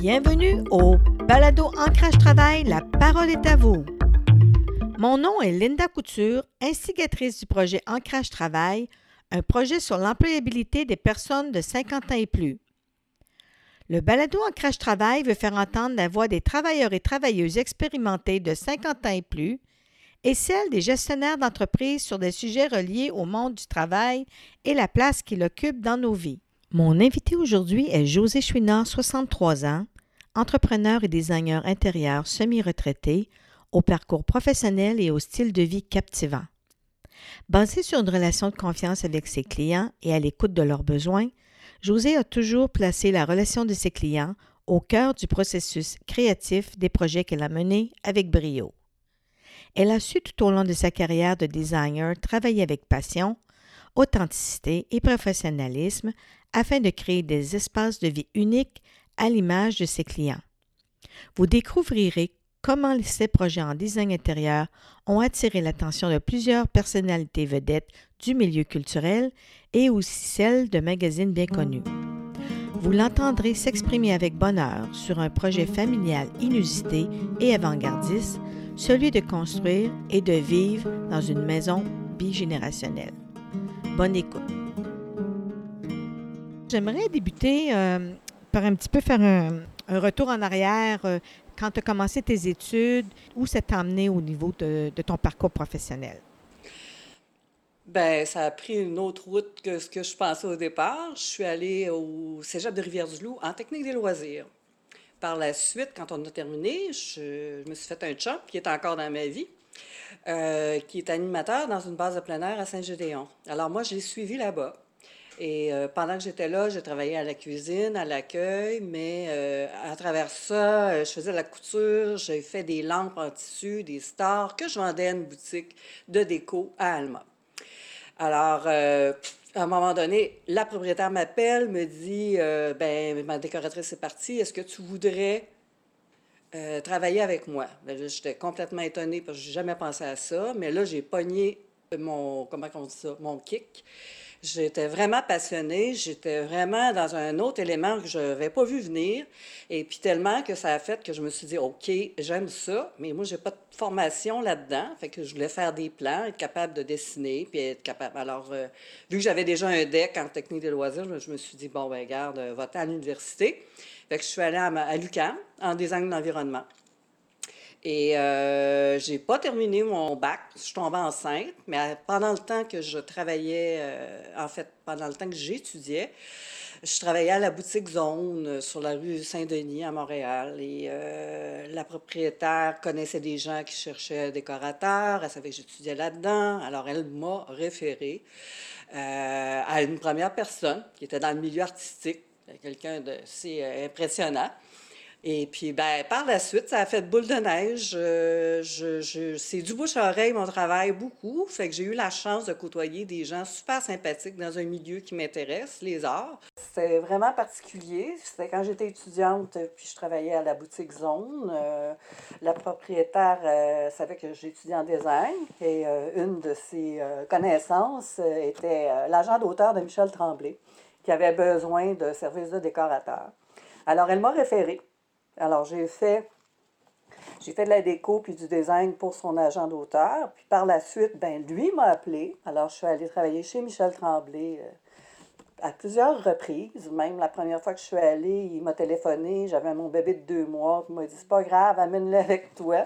Bienvenue au Balado Ancrage Travail, la parole est à vous. Mon nom est Linda Couture, instigatrice du projet Ancrage Travail, un projet sur l'employabilité des personnes de 50 ans et plus. Le balado Ancrage Travail veut faire entendre la voix des travailleurs et travailleuses expérimentés de 50 ans et plus et celle des gestionnaires d'entreprises sur des sujets reliés au monde du travail et la place qu'il occupe dans nos vies. Mon invité aujourd'hui est José Chouinard, 63 ans, entrepreneur et designer intérieur semi-retraité, au parcours professionnel et au style de vie captivant. Basé sur une relation de confiance avec ses clients et à l'écoute de leurs besoins, José a toujours placé la relation de ses clients au cœur du processus créatif des projets qu'elle a menés avec brio. Elle a su tout au long de sa carrière de designer travailler avec passion, authenticité et professionnalisme afin de créer des espaces de vie uniques à l'image de ses clients. Vous découvrirez comment ces projets en design intérieur ont attiré l'attention de plusieurs personnalités vedettes du milieu culturel et aussi celles de magazines bien connus. Vous l'entendrez s'exprimer avec bonheur sur un projet familial inusité et avant-gardiste, celui de construire et de vivre dans une maison bigénérationnelle. Bonne écoute. J'aimerais débuter euh, par un petit peu faire un, retour en arrière. Euh, quand tu as commencé tes études, où ça t'a emmené au niveau de, ton parcours professionnel? Ben, ça a pris une autre route que ce que je pensais au départ. Je suis allée au Cégep de Rivière-du-Loup en technique des loisirs. Par la suite, quand on a terminé, je, me suis fait un chum qui est encore dans ma vie, euh, qui est animateur dans une base de plein air à Saint-Gédéon. Alors moi, je l'ai suivi là-bas. Et euh, pendant que j'étais là, j'ai travaillé à la cuisine, à l'accueil, mais euh, à travers ça, euh, je faisais de la couture, j'ai fait des lampes en tissu, des stars que je vendais à une boutique de déco à Alma. Alors, à un moment donné, la propriétaire m'appelle, me dit ben ma décoratrice est partie, est-ce que tu voudrais travailler avec moi? Ben, j'étais complètement étonnée parce que je n'ai jamais pensé à ça, mais là, j'ai pogné mon, comment on dit ça, mon kick. J'étais vraiment passionnée. J'étais vraiment dans un autre élément que je n'avais pas vu venir. Et puis tellement que ça a fait que je me suis dit, OK, j'aime ça, mais moi, j'ai pas de formation là-dedans. Fait que je voulais faire des plans, être capable de dessiner, puis être capable. Alors, euh, vu que j'avais déjà un deck en technique des loisirs, je me suis dit, bon, ben garde, va à l'université. Fait que je suis allée à, à l'UQAM en design d'environnement. Et euh, j'ai pas terminé mon bac. Je suis tombée enceinte, mais pendant le temps que je travaillais, euh, en fait, pendant le temps que j'étudiais, je travaillais à la boutique Zone euh, sur la rue Saint-Denis à Montréal. Et euh, la propriétaire connaissait des gens qui cherchaient un décorateur. Elle savait que j'étudiais là-dedans. Alors, elle m'a référé à une première personne qui était dans le milieu artistique, quelqu'un de si impressionnant. Et puis, ben, par la suite, ça a fait boule de neige. Euh, je, c'est du bouche à oreille, mon travail, beaucoup. Fait que j'ai eu la chance de côtoyer des gens super sympathiques dans un milieu qui m'intéresse, les arts. C'était vraiment particulier. C'était quand j'étais étudiante, puis je travaillais à la boutique Zone. Euh, la propriétaire euh, savait que j'étudiais en design et une de ses connaissances était l'agent d'auteur de Michel Tremblay, qui avait besoin de services de décorateur. Alors, elle m'a référé alors, j'ai fait, j'ai fait de la déco puis du design pour son agent d'auteur. Puis par la suite, ben lui m'a appelé. Alors, je suis allée travailler chez Michel Tremblay euh, à plusieurs reprises. Même la première fois que je suis allée, il m'a téléphoné. J'avais mon bébé de deux mois. Il m'a dit C'est pas grave, amène-le avec toi.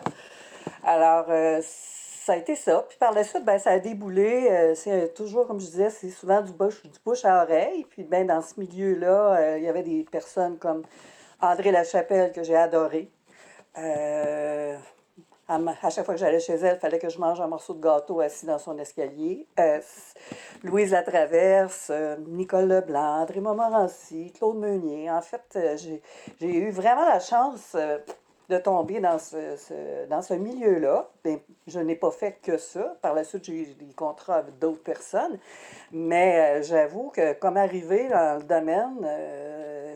Alors, euh, ça a été ça. Puis par la suite, ben, ça a déboulé. Euh, c'est toujours, comme je disais, c'est souvent du bouche, du bouche à oreille. Puis ben, dans ce milieu-là, il y avait des personnes comme André Lachapelle, que j'ai adoré. Euh, à, chaque fois que j'allais chez elle, il fallait que je mange un morceau de gâteau assis dans son escalier. Euh, Louise Latraverse, euh, Nicole Leblanc, André Montmorency, Claude Meunier. En fait, j'ai eu vraiment la chance de tomber dans ce, dans ce milieu-là. Ben, je n'ai pas fait que ça. Par la suite, j'ai eu des contrats avec d'autres personnes. Mais j'avoue que comme arrivé dans le domaine,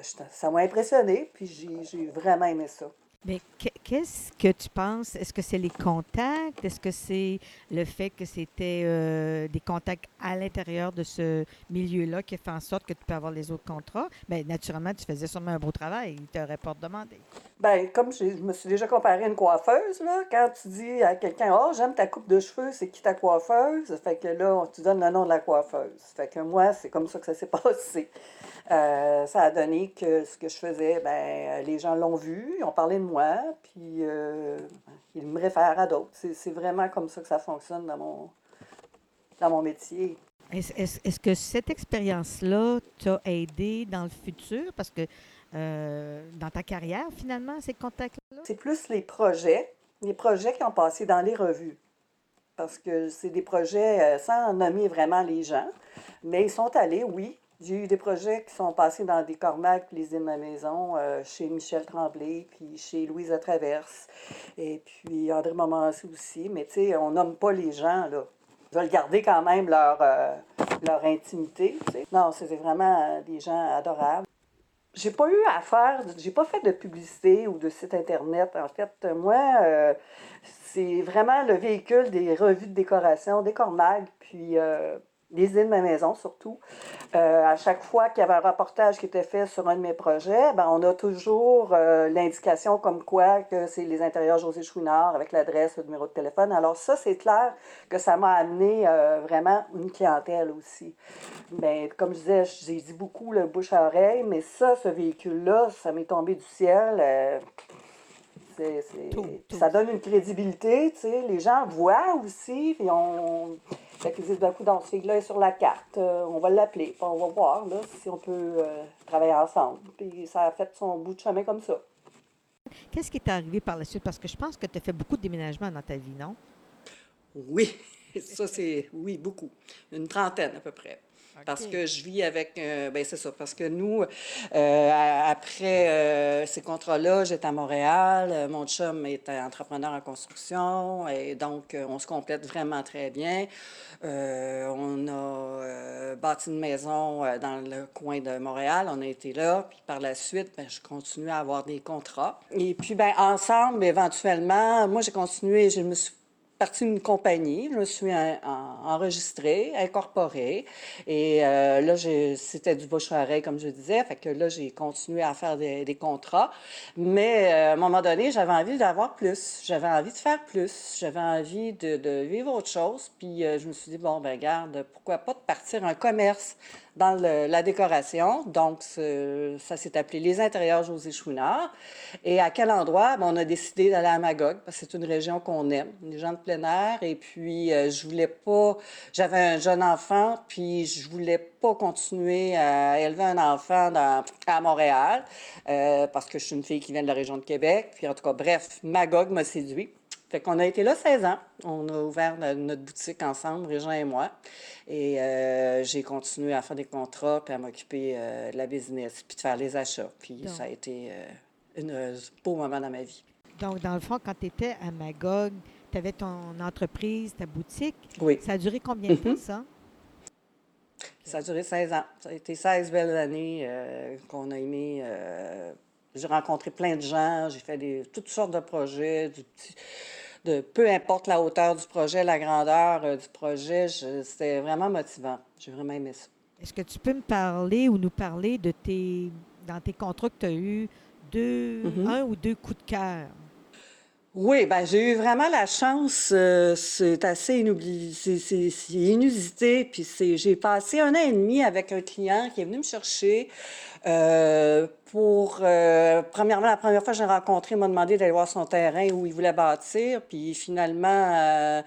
ça m'a impressionné, puis j'ai vraiment aimé ça. Mais qu'est-ce que tu penses? Est-ce que c'est les contacts? Est-ce que c'est le fait que c'était euh, des contacts à l'intérieur de ce milieu-là qui fait en sorte que tu peux avoir les autres contrats? Bien, naturellement, tu faisais sûrement un beau travail. Ils t'auraient pas demandé. Bien, comme je me suis déjà comparé à une coiffeuse, là, quand tu dis à quelqu'un, oh, j'aime ta coupe de cheveux, c'est qui ta coiffeuse? Fait que là, tu donnes le nom de la coiffeuse. Fait que moi, c'est comme ça que ça s'est passé. Euh, ça a donné que ce que je faisais, ben, les gens l'ont vu, ils ont parlé de moi, puis euh, ils me réfèrent à d'autres. C'est vraiment comme ça que ça fonctionne dans mon, dans mon métier. Est-ce que cette expérience-là t'a aidé dans le futur? Parce que euh, dans ta carrière, finalement, ces contacts-là? C'est plus les projets, les projets qui ont passé dans les revues. Parce que c'est des projets sans nommer vraiment les gens, mais ils sont allés, oui, j'ai eu des projets qui sont passés dans des cormacs, puis les îles de ma maison, euh, chez Michel Tremblay, puis chez Louise Traverse, et puis André Montmorency aussi. Mais tu sais, on nomme pas les gens, là. Ils veulent garder quand même leur, euh, leur intimité. Non, c'était vraiment euh, des gens adorables. J'ai pas eu à faire, j'ai pas fait de publicité ou de site Internet. En fait, moi, c'est vraiment le véhicule des revues de décoration, des cormags, puis les îles de ma maison surtout. Euh, à chaque fois qu'il y avait un reportage qui était fait sur un de mes projets, ben, on a toujours euh, l'indication comme quoi que c'est les intérieurs José Chouinard avec l'adresse, le numéro de téléphone. Alors ça, c'est clair que ça m'a amené euh, vraiment une clientèle aussi. Ben, comme je disais, j'ai dit beaucoup le bouche à oreille, mais ça, ce véhicule-là, ça m'est tombé du ciel. Ça donne une crédibilité, tu sais. Les gens voient aussi, puis on fait qu'ils disent d'un coup, dans ce fille-là est sur la carte, euh, on va l'appeler, on va voir là, si on peut euh, travailler ensemble. Puis ça a fait son bout de chemin comme ça. Qu'est-ce qui est arrivé par la suite? Parce que je pense que tu as fait beaucoup de déménagements dans ta vie, non? Oui, ça c'est, oui, beaucoup. Une trentaine à peu près. Parce que je vis avec. Euh, ben c'est ça. Parce que nous, euh, après euh, ces contrats-là, j'étais à Montréal. Mon chum était entrepreneur en construction. Et donc, on se complète vraiment très bien. on a bâti une maison dans le coin de Montréal. On a été là. Puis par la suite, ben, je continue à avoir des contrats. Et puis, ben, ensemble, éventuellement, moi, j'ai continué. Je me suis partie d'une compagnie. Je me suis enregistrée, incorporée. Et euh, là, c'était du bouche à comme je disais. Fait que là, j'ai continué à faire des, contrats. Mais euh, à un moment donné, j'avais envie d'avoir plus. J'avais envie de faire plus. J'avais envie de, vivre autre chose. Puis euh, je me suis dit, bon, ben garde, pourquoi pas de partir un commerce dans la décoration. Donc, ça s'est appelé Les intérieurs José Chouinard. Et à quel endroit? Ben, on a décidé d'aller à Magog, parce que c'est une région qu'on aime, les gens de plein air. Et puis, euh, je voulais pas... J'avais un jeune enfant, puis je voulais pas continuer à élever un enfant dans, à Montréal, euh, parce que je suis une fille qui vient de la région de Québec. Puis, en tout cas, bref, Magog m'a séduit. Fait qu'on a été là 16 ans. On a ouvert notre boutique ensemble, Régent et moi. Et euh, j'ai continué à faire des contrats, puis à m'occuper euh, de la business, puis de faire les achats. Puis ça a été euh, un beau moment dans ma vie. Donc, dans le fond, quand tu étais à Magog, tu avais ton entreprise, ta boutique. Oui. Ça a duré combien de temps, mm-hmm. ça? Ça a duré 16 ans. Ça a été 16 belles années qu'on a aimé j'ai rencontré plein de gens, j'ai fait des, toutes sortes de projets, de peu importe la hauteur du projet, la grandeur euh, du projet, c'était vraiment motivant. J'ai vraiment aimé ça. Est-ce que tu peux me parler ou nous parler de tes, dans tes contrats que tu as eu, deux, mm-hmm. un ou deux coups de cœur? Oui, ben j'ai eu vraiment la chance. Euh, c'est assez c'est, inusité. Puis j'ai passé un an et demi avec un client qui est venu me chercher. Euh, pour, euh, premièrement, la première fois que j'ai rencontré, il m'a demandé d'aller voir son terrain où il voulait bâtir. Puis finalement, euh,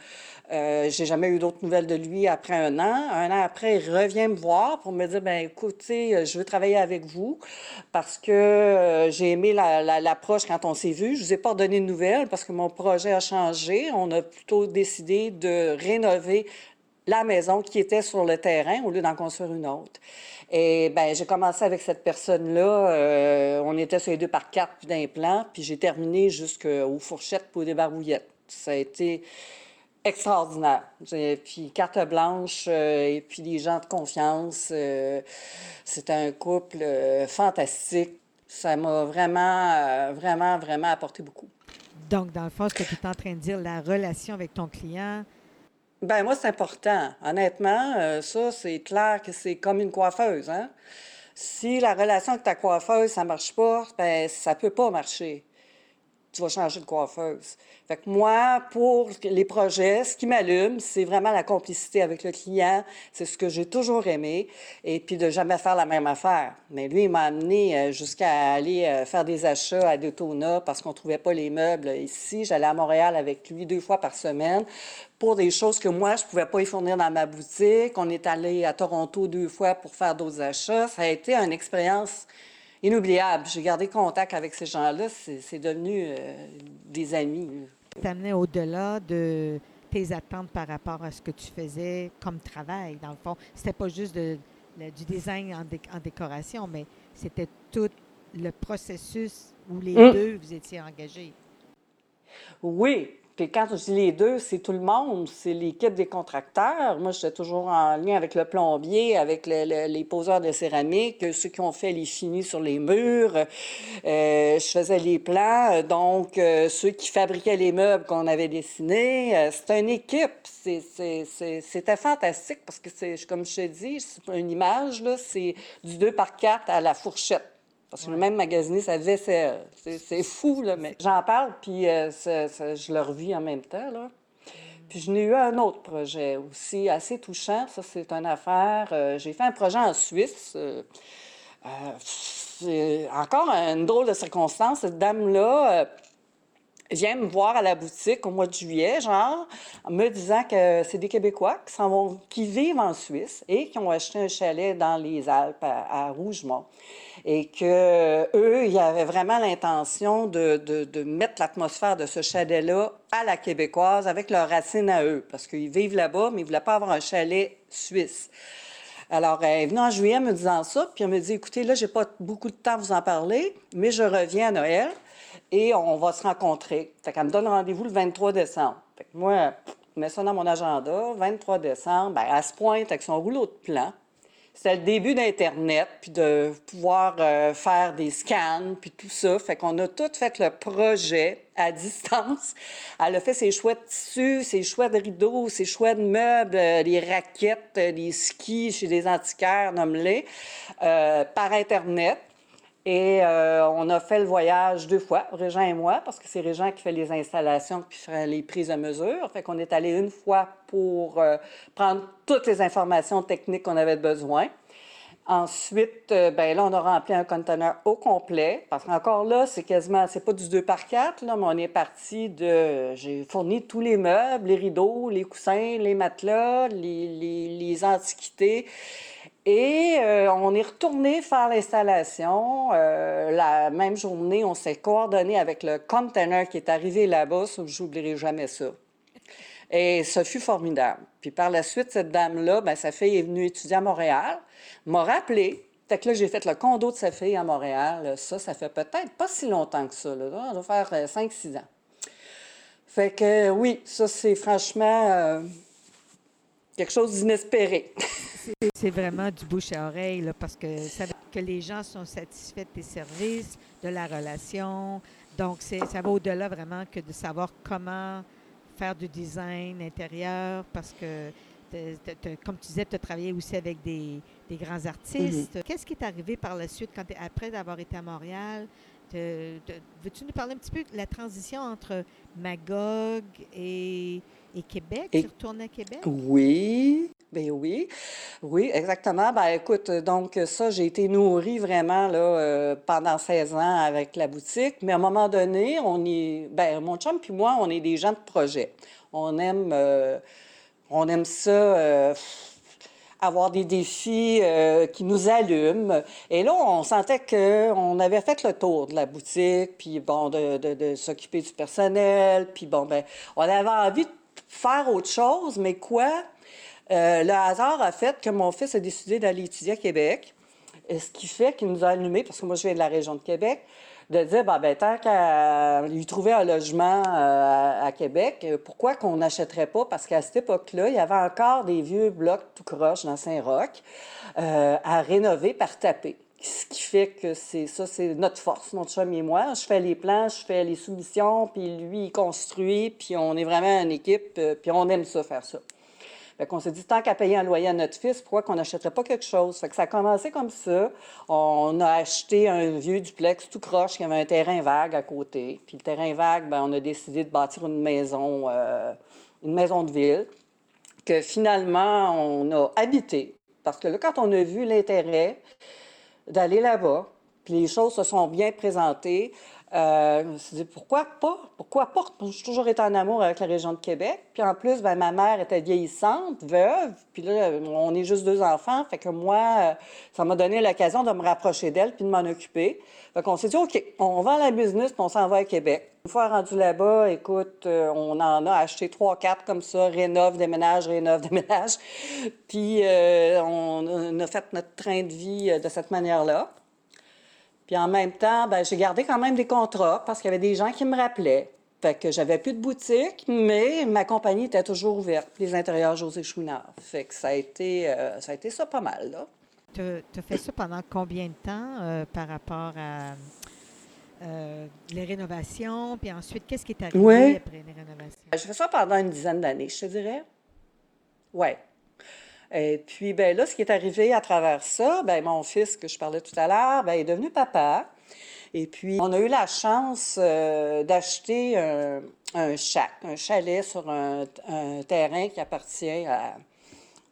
euh, j'ai jamais eu d'autres nouvelles de lui après un an. Un an après, il revient me voir pour me dire, ben écoutez, je veux travailler avec vous parce que j'ai aimé l'approche quand on s'est vu. Je vous ai pas donné de nouvelles parce que mon projet a changé. On a plutôt décidé de rénover la maison qui était sur le terrain au lieu d'en construire une autre. Et ben j'ai commencé avec cette personne-là. Euh, on était sur les deux par quatre puis d'implants, puis j'ai terminé jusqu'aux fourchettes pour des barbouillettes. Ça a été extraordinaire. Puis carte blanche euh, et puis des gens de confiance. Euh, C'était un couple fantastique. Ça m'a vraiment, euh, vraiment, vraiment apporté beaucoup. Donc, dans le fond, ce que tu es en train de dire, la relation avec ton client. Ben moi, c'est important. Honnêtement, euh, ça, c'est clair que c'est comme une coiffeuse. Hein? Si la relation avec ta coiffeuse, ça marche pas, ben ça peut pas marcher tu vas changer de coiffeuse. Fait moi, pour les projets, ce qui m'allume, c'est vraiment la complicité avec le client. C'est ce que j'ai toujours aimé. Et puis de jamais faire la même affaire. Mais lui, il m'a amené euh, jusqu'à aller euh, faire des achats à Daytona parce qu'on trouvait pas les meubles ici. J'allais à Montréal avec lui deux fois par semaine pour des choses que moi, je pouvais pas y fournir dans ma boutique. On est allé à Toronto deux fois pour faire d'autres achats. Ça a été une expérience inoubliable. J'ai gardé contact avec ces gens-là. C'est devenu euh, des amis. T'amenais au-delà de tes attentes par rapport à ce que tu faisais comme travail, dans le fond. C'était pas juste de, du design en, décoration, mais c'était tout le processus où les mm. deux vous étiez engagés. Oui, quand je dis les deux, c'est tout le monde, c'est l'équipe des contracteurs. Moi, j'étais toujours en lien avec le plombier, avec les poseurs de céramique, ceux qui ont fait les finis sur les murs. Euh, je faisais les plans, donc euh, ceux qui fabriquaient les meubles qu'on avait dessinés. Euh, c'était une équipe. C'était fantastique parce que, c'est comme je te dis, une image, c'est du 2 par 4 à la fourchette. Parce que même magasiner sa vaisselle. C'est fou, là, mais j'en parle, puis euh, je le revis en même temps, là. Puis je n'ai eu un autre projet aussi assez touchant. Ça, c'est une affaire. Euh, j'ai fait un projet en Suisse. Euh, encore une drôle de circonstance. Cette dame-là vient me voir à la boutique au mois de juillet, genre, en me disant que c'est des Québécois qui, vivent en Suisse et qui ont acheté un chalet dans les Alpes à, Rougemont. Et que eux, ils avaient vraiment l'intention de, de, mettre l'atmosphère de ce chalet-là à la québécoise avec leurs racines à eux, parce qu'ils vivent là-bas, mais ils ne voulaient pas avoir un chalet suisse. Alors, elle est venue en juillet me disant ça, puis elle me dit, écoutez, là, j'ai pas beaucoup de temps à vous en parler, mais je reviens à Noël et on va se rencontrer. Fait qu'elle me donne rendez-vous le 23 décembre. Moi, je mets ça dans mon agenda, 23 décembre, ben, elle se pointe avec son rouleau de plan. C'était le début d'Internet, puis de pouvoir euh, faire des scans, puis tout ça. Fait qu'on a tout fait le projet à distance. Elle a fait ses choix de tissus, ses choix de rideaux, ses choix de meubles, euh, des raquettes, euh, des skis chez des antiquaires, nomme-les, par Internet. Et euh, on a fait le voyage deux fois, Régent et moi, parce que c'est Régent qui fait les installations puis fait les prises de mesure. Fait qu'on est allé une fois pour euh, prendre toutes les informations techniques qu'on avait besoin. Ensuite, euh, ben là, on a rempli un conteneur au complet, parce qu'encore là, c'est quasiment, c'est pas du 2 par 4, là, mais on est parti de, j'ai fourni tous les meubles, les rideaux, les coussins, les matelas, les, antiquités. Et euh, on est retourné faire l'installation. Euh, la même journée, on s'est coordonné avec le container qui est arrivé là-bas. Je n'oublierai jamais ça. Et ça fut formidable. Puis par la suite, cette dame-là, ben, sa fille est venue étudier à Montréal, m'a rappelé. Fait que là, j'ai fait le condo de sa fille à Montréal. Ça, ça fait peut-être pas si longtemps que ça. Là. On doit faire 5-6 euh, ans. Fait que oui, ça, c'est franchement quelque chose d'inespéré. C'est vraiment du bouche à oreille, là, parce que ça que les gens sont satisfaits de tes services, de la relation. Donc, ça va au-delà vraiment que de savoir comment faire du design intérieur, parce que, comme tu disais, tu as travaillé aussi avec des, grands artistes. Mm-hmm. Qu'est-ce qui est arrivé par la suite, quand après avoir été à Montréal? Veux-tu nous parler un petit peu de la transition entre Magog et, Québec? tu retournes à Québec? Oui. Ben oui, oui, exactement. Ben écoute, donc ça, j'ai été nourrie vraiment là, euh, pendant 16 ans avec la boutique. Mais à un moment donné, on est, ben mon chum puis moi, on est des gens de projet. On aime, euh, on aime ça. Euh, avoir des défis qui nous allument. Et là, on sentait qu'on avait fait le tour de la boutique, puis bon, de, de, s'occuper du personnel, puis bon, ben, on avait envie de faire autre chose, mais quoi? Euh, le hasard a fait que mon fils a décidé d'aller étudier à Québec, ce qui fait qu'il nous a allumé, parce que moi je viens de la région de Québec, de dire, bah, ben, tant qu'à lui trouver un logement euh, à Québec, pourquoi qu'on n'achèterait pas? Parce qu'à cette époque-là, il y avait encore des vieux blocs tout croche dans Saint-Roch euh, à rénover par taper. ce qui fait que c'est ça, c'est notre force, mon chum et moi. Je fais les plans, je fais les soumissions, puis lui, il construit, puis on est vraiment une équipe, euh, puis on aime ça, faire ça. Fait qu'on s'est dit, tant qu'à payer un loyer à notre fils, pourquoi qu'on n'achèterait pas quelque chose? Fait que ça a commencé comme ça. On a acheté un vieux duplex tout croche qui avait un terrain vague à côté. Puis le terrain vague, ben, on a décidé de bâtir une maison, euh, une maison de ville que finalement, on a habité. Parce que là, quand on a vu l'intérêt, d'aller là-bas. Puis les choses se sont bien présentées. Euh, je me dit, pourquoi pas? Pourquoi pas? J'ai toujours été en amour avec la région de Québec. Puis en plus, ben, ma mère était vieillissante, veuve. Puis là, on est juste deux enfants. Fait que moi, euh, ça m'a donné l'occasion de me rapprocher d'elle puis de m'en occuper. Fait qu'on s'est dit, OK, on vend la business puis on s'en va à Québec. Une fois rendu là-bas, écoute, euh, on en a acheté trois, quatre comme ça, rénove, déménage, rénove, déménage. Puis on, on a fait notre train de vie de cette manière-là. Puis en même temps, ben, j'ai gardé quand même des contrats parce qu'il y avait des gens qui me rappelaient. Fait que j'avais plus de boutique, mais ma compagnie était toujours ouverte, les intérieurs José Chouinard. Fait que ça a été, euh, ça a été ça pas mal, là. Tu as fait ça pendant combien de temps euh, par rapport à euh, les rénovations? Puis ensuite, qu'est-ce qui est arrivé après les rénovations? J'ai fait ça pendant une dizaine d'années, je te dirais. Ouais. Et puis, ben là, ce qui est arrivé à travers ça, ben mon fils que je parlais tout à l'heure, ben, est devenu papa. Et puis, on a eu la chance euh, d'acheter un, un, un chalet sur un, terrain qui appartient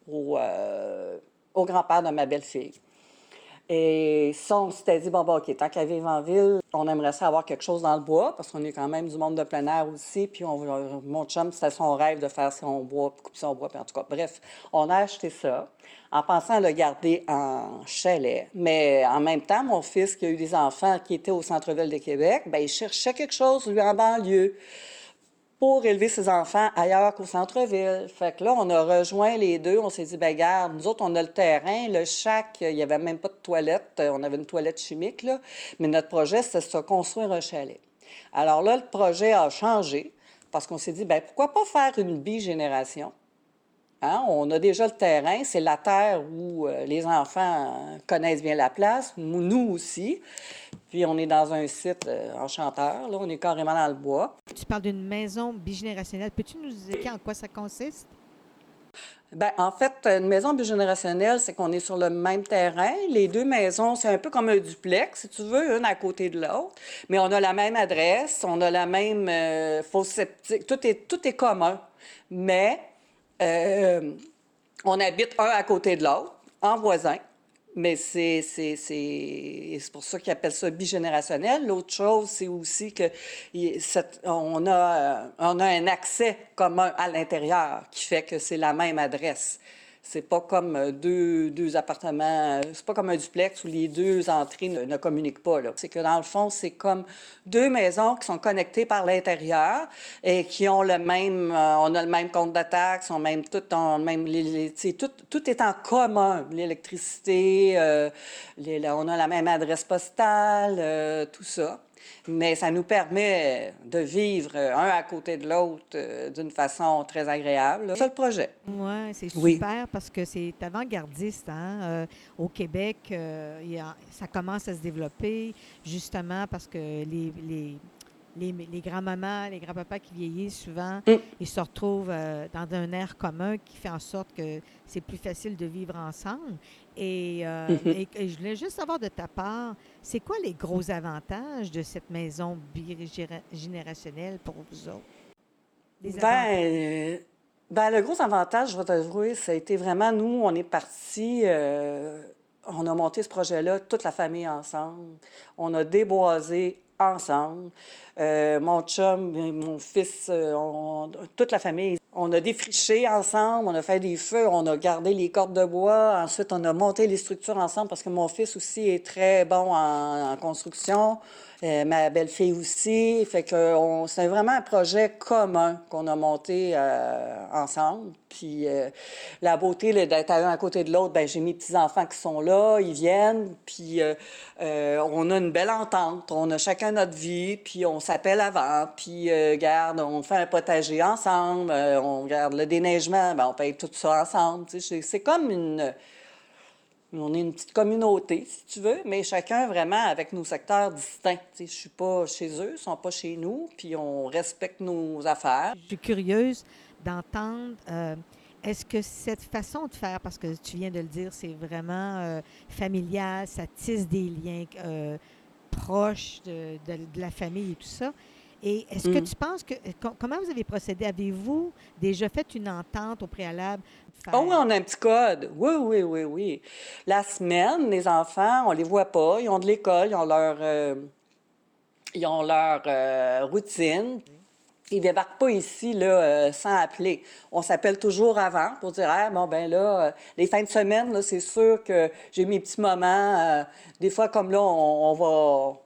euh, au grand-père de ma belle-fille. Et ça, on s'était dit, bon, bon, OK, tant qu'à vivre en ville, on aimerait ça avoir quelque chose dans le bois, parce qu'on est quand même du monde de plein air aussi. Puis on, mon chum, c'était son rêve de faire son bois, couper son bois, puis en tout cas, bref, on a acheté ça en pensant le garder en chalet. Mais en même temps, mon fils, qui a eu des enfants qui étaient au centre-ville de Québec, bien, il cherchait quelque chose, lui, en banlieue pour élever ses enfants ailleurs qu'au centre-ville. Fait que là, on a rejoint les deux. On s'est dit, ben garde, nous autres, on a le terrain. Le chac, il n'y avait même pas de toilette. On avait une toilette chimique, là. Mais notre projet, c'était de se construire un chalet. Alors là, le projet a changé parce qu'on s'est dit, ben pourquoi pas faire une bigénération? Hein? On a déjà le terrain, c'est la terre où euh, les enfants connaissent bien la place, nous aussi. Puis on est dans un site euh, enchanteur, là, on est carrément dans le bois. Tu parles d'une maison bigénérationnelle. Peux-tu nous expliquer en quoi ça consiste? Bien, en fait, une maison bigénérationnelle, c'est qu'on est sur le même terrain. Les deux maisons, c'est un peu comme un duplex, si tu veux, une à côté de l'autre. Mais on a la même adresse, on a la même euh, fosse septique. Tout est, tout est commun. Mais euh, on habite un à côté de l'autre, en voisin. Mais c'est, c'est, c'est, pour ça qu'ils appellent ça bigénérationnel. L'autre chose, c'est aussi que on, a, on a un accès commun à l'intérieur qui fait que c'est la même adresse. C'est pas comme euh, deux, deux appartements, euh, c'est pas comme un duplex où les deux entrées ne, communiquent pas. C'est que dans le fond, c'est comme deux maisons qui sont connectées par l'intérieur et qui ont le même, euh, on a le même compte d'attaque, sont même tout même, les, tout, tout est en commun, l'électricité, on a la même adresse postale, tout ça mais ça nous permet de vivre un à côté de l'autre euh, d'une façon très agréable. C'est le projet. Ouais, c'est super parce que c'est avant-gardiste. Hein? Euh, au Québec, euh, ça commence à se développer justement parce que les, les les, les grands-mamans, les grands-papas qui vieillissent souvent, mm. ils se retrouvent dans un air commun qui fait en sorte que c'est plus facile de vivre ensemble. Euh, mm-hmm. Et, je voulais juste savoir de ta part, c'est quoi les gros avantages de cette maison bigénérationnelle pour vous autres? Ben, ben, le gros avantage, je vais t'avouer, ça a été vraiment, nous, on est partis, euh, on a monté ce projet-là, toute la famille ensemble. On a déboisé ensemble. Euh, mon chum, mon fils, toute la famille, on a défriché ensemble, on a fait des feux, on a gardé les cordes de bois. Ensuite, on a monté les structures ensemble parce que mon fils aussi est très bon en, construction. Euh, ma belle-fille aussi. Fait que c'est vraiment un projet commun qu'on a monté euh, ensemble. Puis euh, la beauté d'être un à côté de l'autre, ben j'ai mes petits-enfants qui sont là, ils viennent. Puis on a une belle entente. On a chacun notre vie, puis on s'appelle avant. Puis garde, on fait un potager ensemble on regarde le déneigement, ben, on paye tout ça ensemble. C'est comme une. On est une petite communauté, si tu veux, mais chacun vraiment avec nos secteurs distincts. Je ne suis pas chez eux, ils ne sont pas chez nous, puis on respecte nos affaires. Je suis curieuse d'entendre. Euh, est-ce que cette façon de faire, parce que tu viens de le dire, c'est vraiment euh, familial, ça tisse des liens euh, proches de, la famille et tout ça. Et est-ce que mm. tu penses que. Comment vous avez procédé? Avez-vous déjà fait une entente au préalable? Oh oui, on a un petit code. Oui, oui, oui, oui. La semaine, les enfants, on les voit pas. Ils ont de l'école, ils ont leur, euh, ils ont leur routine. Ils débarquent pas ici là, euh, sans appeler. On s'appelle toujours avant pour dire ah, bon ben là, euh, les fins de semaine, là, c'est sûr que j'ai mes petits moments. Euh, des fois, comme là, on, va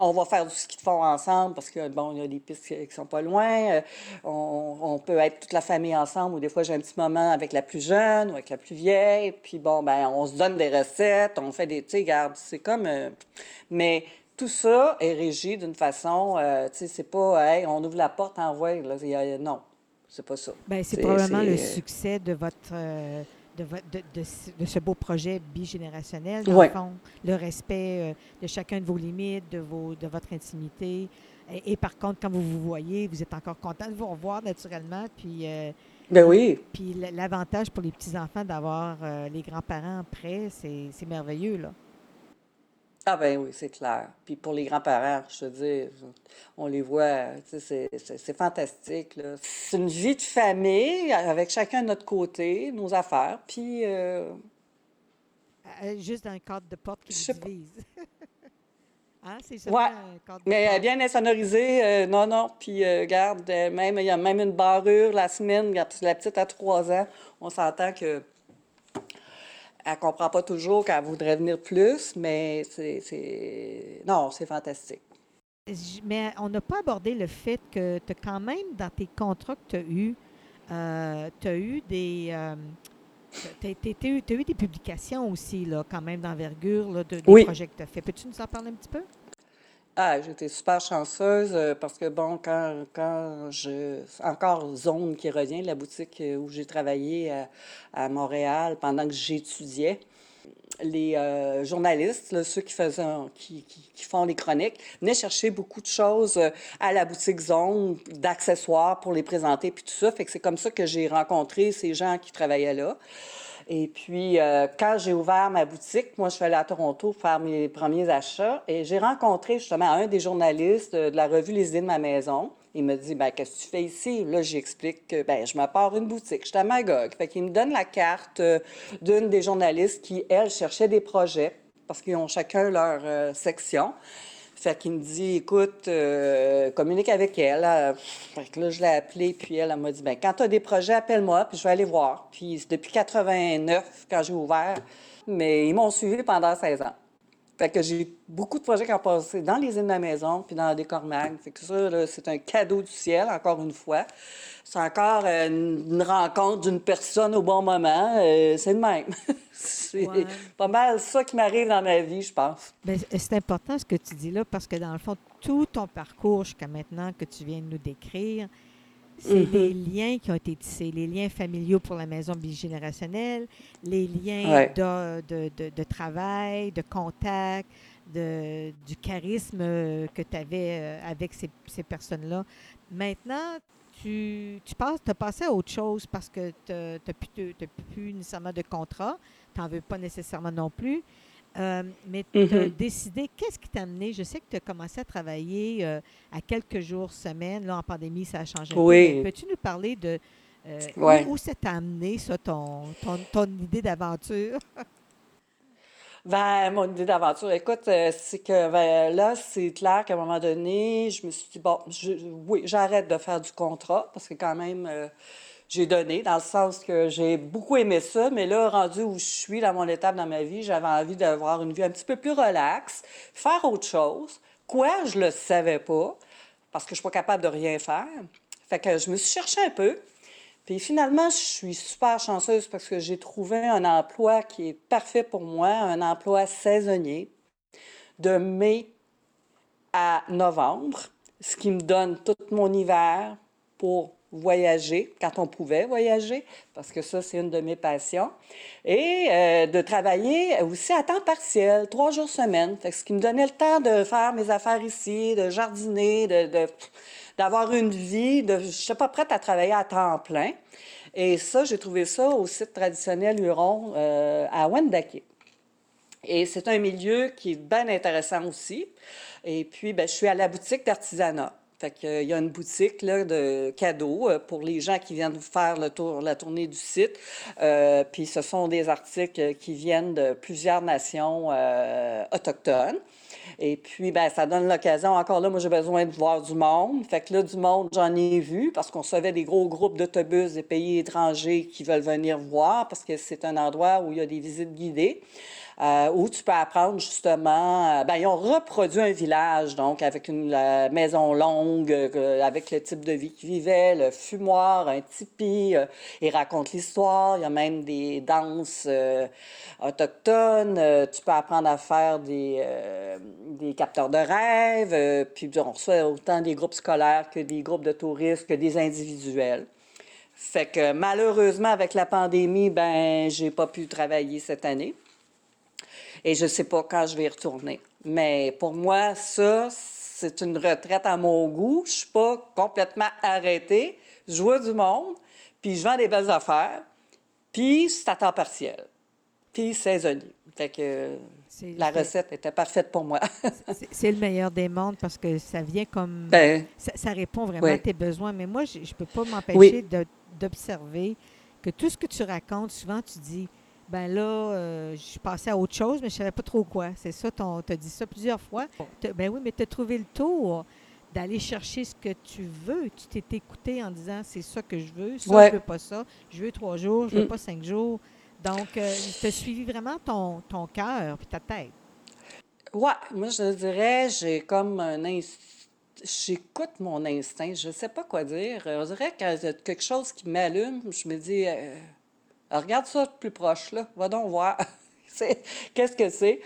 on va faire du ski de fond ensemble parce que bon, il y a des pistes qui, sont pas loin. On, peut être toute la famille ensemble ou des fois j'ai un petit moment avec la plus jeune ou avec la plus vieille. Puis bon, ben on se donne des recettes, on fait des, tu sais, garde, c'est comme, mais tout ça est régi d'une façon, euh, tu sais, c'est pas, hey, on ouvre la porte, envoie. Là, non, c'est pas ça. Bien, c'est probablement le succès de votre. Euh, de, de, de, ce beau projet bigénérationnel, dans le fond, le respect euh, de chacun de vos limites, de, vos, de votre intimité. Et, par contre, quand vous vous voyez, vous êtes encore content de vous revoir naturellement. Puis, ben oui. Puis l'avantage pour les petits-enfants d'avoir les grands-parents près, c'est merveilleux, là. Ah ben oui, c'est clair. Puis pour les grands-parents, je te dis, on les voit, c'est fantastique. C'est une vie de famille avec chacun de notre côté, nos affaires, puis... Euh, euh, juste dans un cadre de porte qui se divise. hein? C'est ouais. un cadre de Mais bien insonorisé, euh, non, non. Puis regarde, même, il y a même une barrure la semaine, la petite à trois ans, on s'entend que elle comprend pas toujours qu'elle voudrait venir plus, mais c'est. Non, c'est fantastique. Mais on n'a pas abordé le fait que tu as quand même, dans tes contrats que tu as eus, euh, tu as eu des. Euh, tu as, eu des publications aussi, là, quand même, d'envergure de, des projets que tu as fait. Peux-tu nous en parler un petit peu? Ah, j'étais super chanceuse euh, parce que, bon, quand, quand je. Encore Zone qui revient, la boutique euh, où j'ai travaillé à, Montréal pendant que j'étudiais. Les euh, journalistes, ceux qui, faisaient, qui, qui, font les chroniques, venaient chercher beaucoup de choses à la boutique Zone, d'accessoires pour les présenter, puis tout ça. Fait que c'est comme ça que j'ai rencontré ces gens qui travaillaient là. Et puis, euh, quand j'ai ouvert ma boutique, moi, je suis allée à Toronto faire mes premiers achats et j'ai rencontré justement un des journalistes de la revue Les idées de ma maison. Il me dit, ben, qu'est-ce que tu fais ici? Là, j'explique que, ben, je m'apporte une boutique. Je suis à Magog. Fait qu'il me donne la carte euh, d'une des journalistes qui, elle, cherchait des projets parce qu'ils ont chacun leur euh, section. Fait qu'il me dit, écoute, euh, communique avec elle. Fait que là, je l'ai appelée, puis elle, elle m'a dit, ben quand tu as des projets, appelle-moi, puis je vais aller voir. Puis c'est depuis 89, quand j'ai ouvert, mais ils m'ont suivi pendant 16 ans. Fait que j'ai beaucoup de projets qui ont passé dans les îles de la maison, puis dans la Décormag. Fait que ça, c'est un cadeau du ciel, encore une fois. C'est encore euh, une rencontre d'une personne au bon moment. Euh, c'est le même. c'est pas mal ça qui m'arrive dans ma vie, je pense. Ben, c'est important ce que tu dis là, parce que dans le fond, tout ton parcours jusqu'à maintenant que tu viens de nous décrire, c'est mm-hmm. les liens qui ont été tissés, les liens familiaux pour la maison bigénérationnelle, les liens de, de, de, travail, de contact, du charisme que tu avais euh, avec ces, ces personnes-là. Maintenant, tu, tu passes, as passé à autre chose parce que tu n'as plus, plus, nécessairement de contrat, tu n'en veux pas nécessairement non plus. Euh, mais tu as mm-hmm. décidé, qu'est-ce qui t'a amené? Je sais que tu as commencé à travailler euh, à quelques jours, semaines. Là, en pandémie, ça a changé. Oui. Peux-tu nous parler de euh, où, ça t'a amené, ça, ton, ton, ton idée d'aventure? Ben, mon idée d'aventure, écoute, euh, c'est que ben, là, c'est clair qu'à un moment donné, je me suis dit, bon, oui, j'arrête de faire du contrat parce que quand même, euh, j'ai donné, dans le sens que j'ai beaucoup aimé ça, mais là, rendu où je suis dans mon étape dans ma vie, j'avais envie d'avoir une vie un petit peu plus relaxe, faire autre chose. Quoi, je le savais pas, parce que je suis pas capable de rien faire. Fait que je me suis cherchée un peu. Puis finalement, je suis super chanceuse parce que j'ai trouvé un emploi qui est parfait pour moi, un emploi saisonnier de mai à novembre, ce qui me donne tout mon hiver pour voyager quand on pouvait voyager, parce que ça, c'est une de mes passions, et euh, de travailler aussi à temps partiel, trois jours semaine, ce qui me donnait le temps de faire mes affaires ici, de jardiner, de, d'avoir une vie, de, je ne suis pas prête à travailler à temps plein. Et ça, j'ai trouvé ça au site traditionnel Huron euh, à Wendake. Et c'est un milieu qui est bien intéressant aussi. Et puis, ben, je suis à la boutique d'artisanat. Fait qu'il y a une boutique là, de cadeaux euh, pour les gens qui viennent faire le tour, la tournée du site. Euh, puis ce sont des articles qui viennent de plusieurs nations euh, autochtones. Et puis, ben, ça donne l'occasion. Encore là, moi, j'ai besoin de voir du monde. Fait que là, du monde, j'en ai vu parce qu'on savait des gros groupes d'autobus des pays étrangers qui veulent venir voir parce que c'est un endroit où il y a des visites guidées. Euh, où tu peux apprendre justement. Euh, ben, ils ont reproduit un village, donc avec une maison longue, euh, avec le type de vie qu'ils vivaient, le fumoir, un tipi. ils racontent l'histoire. Il y a même des danses autochtones. tu peux apprendre à faire des, des capteurs de rêves. puis on reçoit autant des groupes scolaires que des groupes de touristes, que des individuels. Fait que malheureusement, avec la pandémie, ben, j'ai pas pu travailler cette année et je ne sais pas quand je vais y retourner. Mais pour moi, ça, c'est une retraite à mon goût. Je ne suis pas complètement arrêtée. Je vois du monde, puis je vends des belles affaires, puis c'est à temps partiel, puis saisonnier. Fait que la recette était parfaite pour moi. c'est le meilleur des mondes parce que ça vient comme... Ben, ça, répond vraiment à tes besoins. Mais moi, je ne peux pas m'empêcher d'observer que tout ce que tu racontes, souvent tu dis ben là, euh, je suis passée à autre chose, mais je ne savais pas trop quoi. C'est ça, tu as dit ça plusieurs fois. Ben oui, mais tu as trouvé le tour d'aller chercher ce que tu veux. Tu t'es écouté en disant c'est ça que je veux, ça, je veux pas ça, je veux trois jours, je veux mm. pas cinq jours. Donc, euh, tu as suivi vraiment ton, ton cœur puis ta tête. Oui, moi, je dirais, j'ai comme un instinct j'écoute mon instinct. Je ne sais pas quoi dire. On dirait y a quelque chose qui m'allume. Je me dis, euh, regarde ça de plus proche, là. Va donc voir. Qu'est-ce que c'est?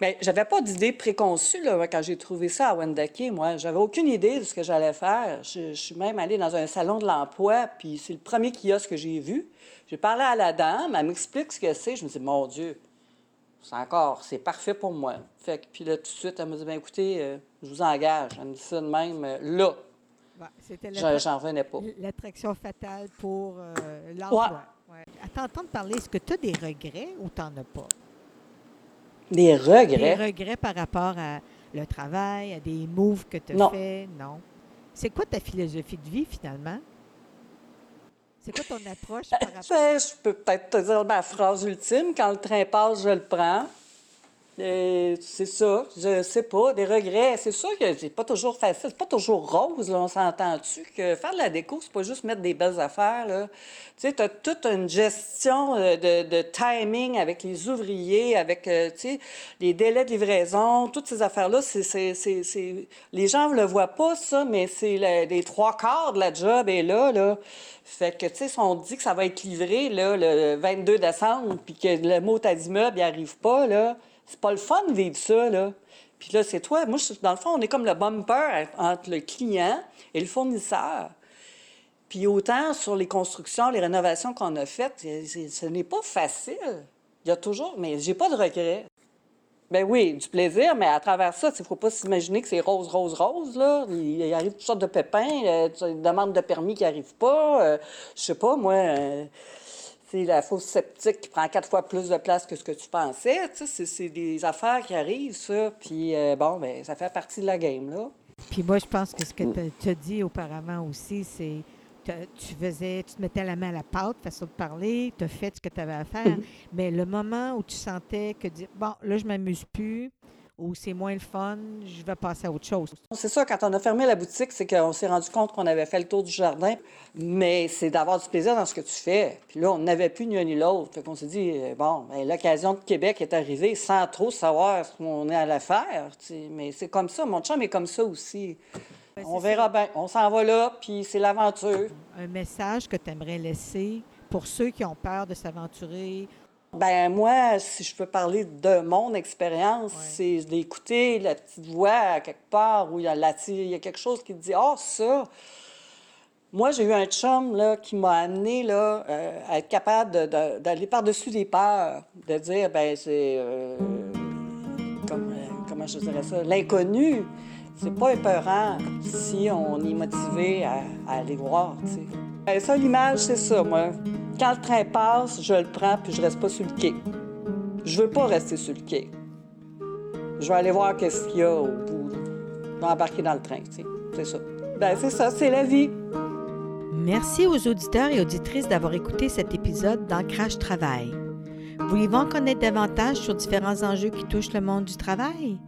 Mais j'avais pas d'idée préconçue là, quand j'ai trouvé ça à Wendake, moi. J'avais aucune idée de ce que j'allais faire. Je, suis même allée dans un salon de l'emploi, puis c'est le premier kiosque que j'ai vu. J'ai parlé à la dame, elle m'explique ce que c'est. Je me dis, mon Dieu, c'est encore, c'est parfait pour moi. Fait que, puis là, tout de suite, elle me dit, bien, écoutez, euh, je vous engage. Elle me dit ça de même, euh, là. J'en revenais pas. L'attraction fatale pour euh, l'emploi. À t'entendre parler, est-ce que tu as des regrets ou tu n'en as pas? Des regrets? Des regrets par rapport à le travail, à des moves que tu as fait? Non. C'est quoi ta philosophie de vie finalement? C'est quoi ton approche par rapport ben, Je peux peut-être te dire ma phrase ultime. Quand le train passe, je le prends. Euh, c'est ça, je sais pas, des regrets. C'est sûr que c'est pas toujours facile, c'est pas toujours rose, là, on s'entend-tu que faire de la déco, c'est pas juste mettre des belles affaires, là. Tu sais, tu as toute une gestion euh, de, timing avec les ouvriers, avec, euh, tu sais, les délais de livraison, toutes ces affaires-là, c'est... Les gens ne le voient pas, ça, mais c'est les trois quarts de la job est là, là. Fait que, tu sais, si on dit que ça va être livré, là, le 22 décembre, puis que le mot d'immeuble n'y arrive pas, là c'est pas le fun de vivre ça, là. Puis là, c'est toi. Moi, dans le fond, on est comme le bumper entre le client et le fournisseur. Puis autant sur les constructions, les rénovations qu'on a faites, ce n'est pas facile. Il y a toujours, mais j'ai pas de regrets. Ben oui, du plaisir, mais à travers ça, il ne faut pas s'imaginer que c'est rose, rose, rose. Là. Il, arrive toutes sortes de pépins, euh, une demande de permis qui n'arrive pas. Je euh, je sais pas, moi. Euh, c'est la fausse sceptique qui prend quatre fois plus de place que ce que tu pensais. C'est des affaires qui arrivent, ça. Puis, euh, bon, ben, ça fait partie de la game, là. Puis moi, je pense que ce que tu as dit auparavant aussi, c'est tu faisais, tu te mettais la main à la pâte, façon de parler, tu as fait ce que tu avais à faire, mm-hmm. mais le moment où tu sentais que, bon, là, je m'amuse plus, ou c'est moins le fun, je vais passer à autre chose. C'est ça, quand on a fermé la boutique, c'est qu'on s'est rendu compte qu'on avait fait le tour du jardin, mais c'est d'avoir du plaisir dans ce que tu fais. Puis là, on n'avait plus ni un ni l'autre. Fait qu'on s'est dit, euh, bon, ben, l'occasion de Québec est arrivée sans trop savoir ce qu'on est à la faire. Mais c'est comme ça, mon chum est comme ça aussi. on verra bien. On s'en va là, puis c'est l'aventure. Un message que tu aimerais laisser pour ceux qui ont peur de s'aventurer ben moi, si je peux parler de mon expérience, c'est d'écouter la petite voix à quelque part où il y a, la, il y a quelque chose qui te dit Ah, oh, ça, Moi, j'ai eu un chum là, qui m'a amené là, euh, à être capable d'aller par-dessus les peurs, de dire, ben c'est. euh, comme, euh, comment je dirais ça? L'inconnu. C'est pas épeurant si on est motivé à, à aller voir, tu sais. Ben, ça, l'image, c'est ça, moi. Quand le train passe, je le prends puis je reste pas sur le quai. Je veux pas rester sur le quai. Je vais aller voir qu'est-ce qu'il y a au bout. Je vais embarquer dans le train, tu sais. C'est ça. Ben, c'est ça, c'est la vie. Merci aux auditeurs et auditrices d'avoir écouté cet épisode d'Ancrage Travail. Voulez-vous en connaître davantage sur différents enjeux qui touchent le monde du travail?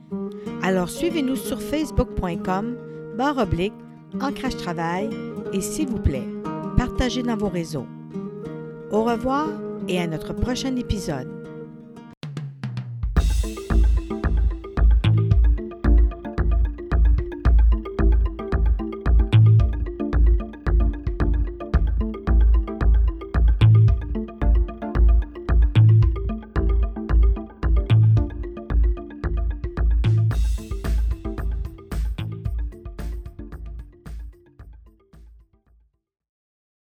Alors suivez-nous sur facebook.com barre oblique Ancrage Travail et s'il vous plaît, partagez dans vos réseaux. Au revoir et à notre prochain épisode.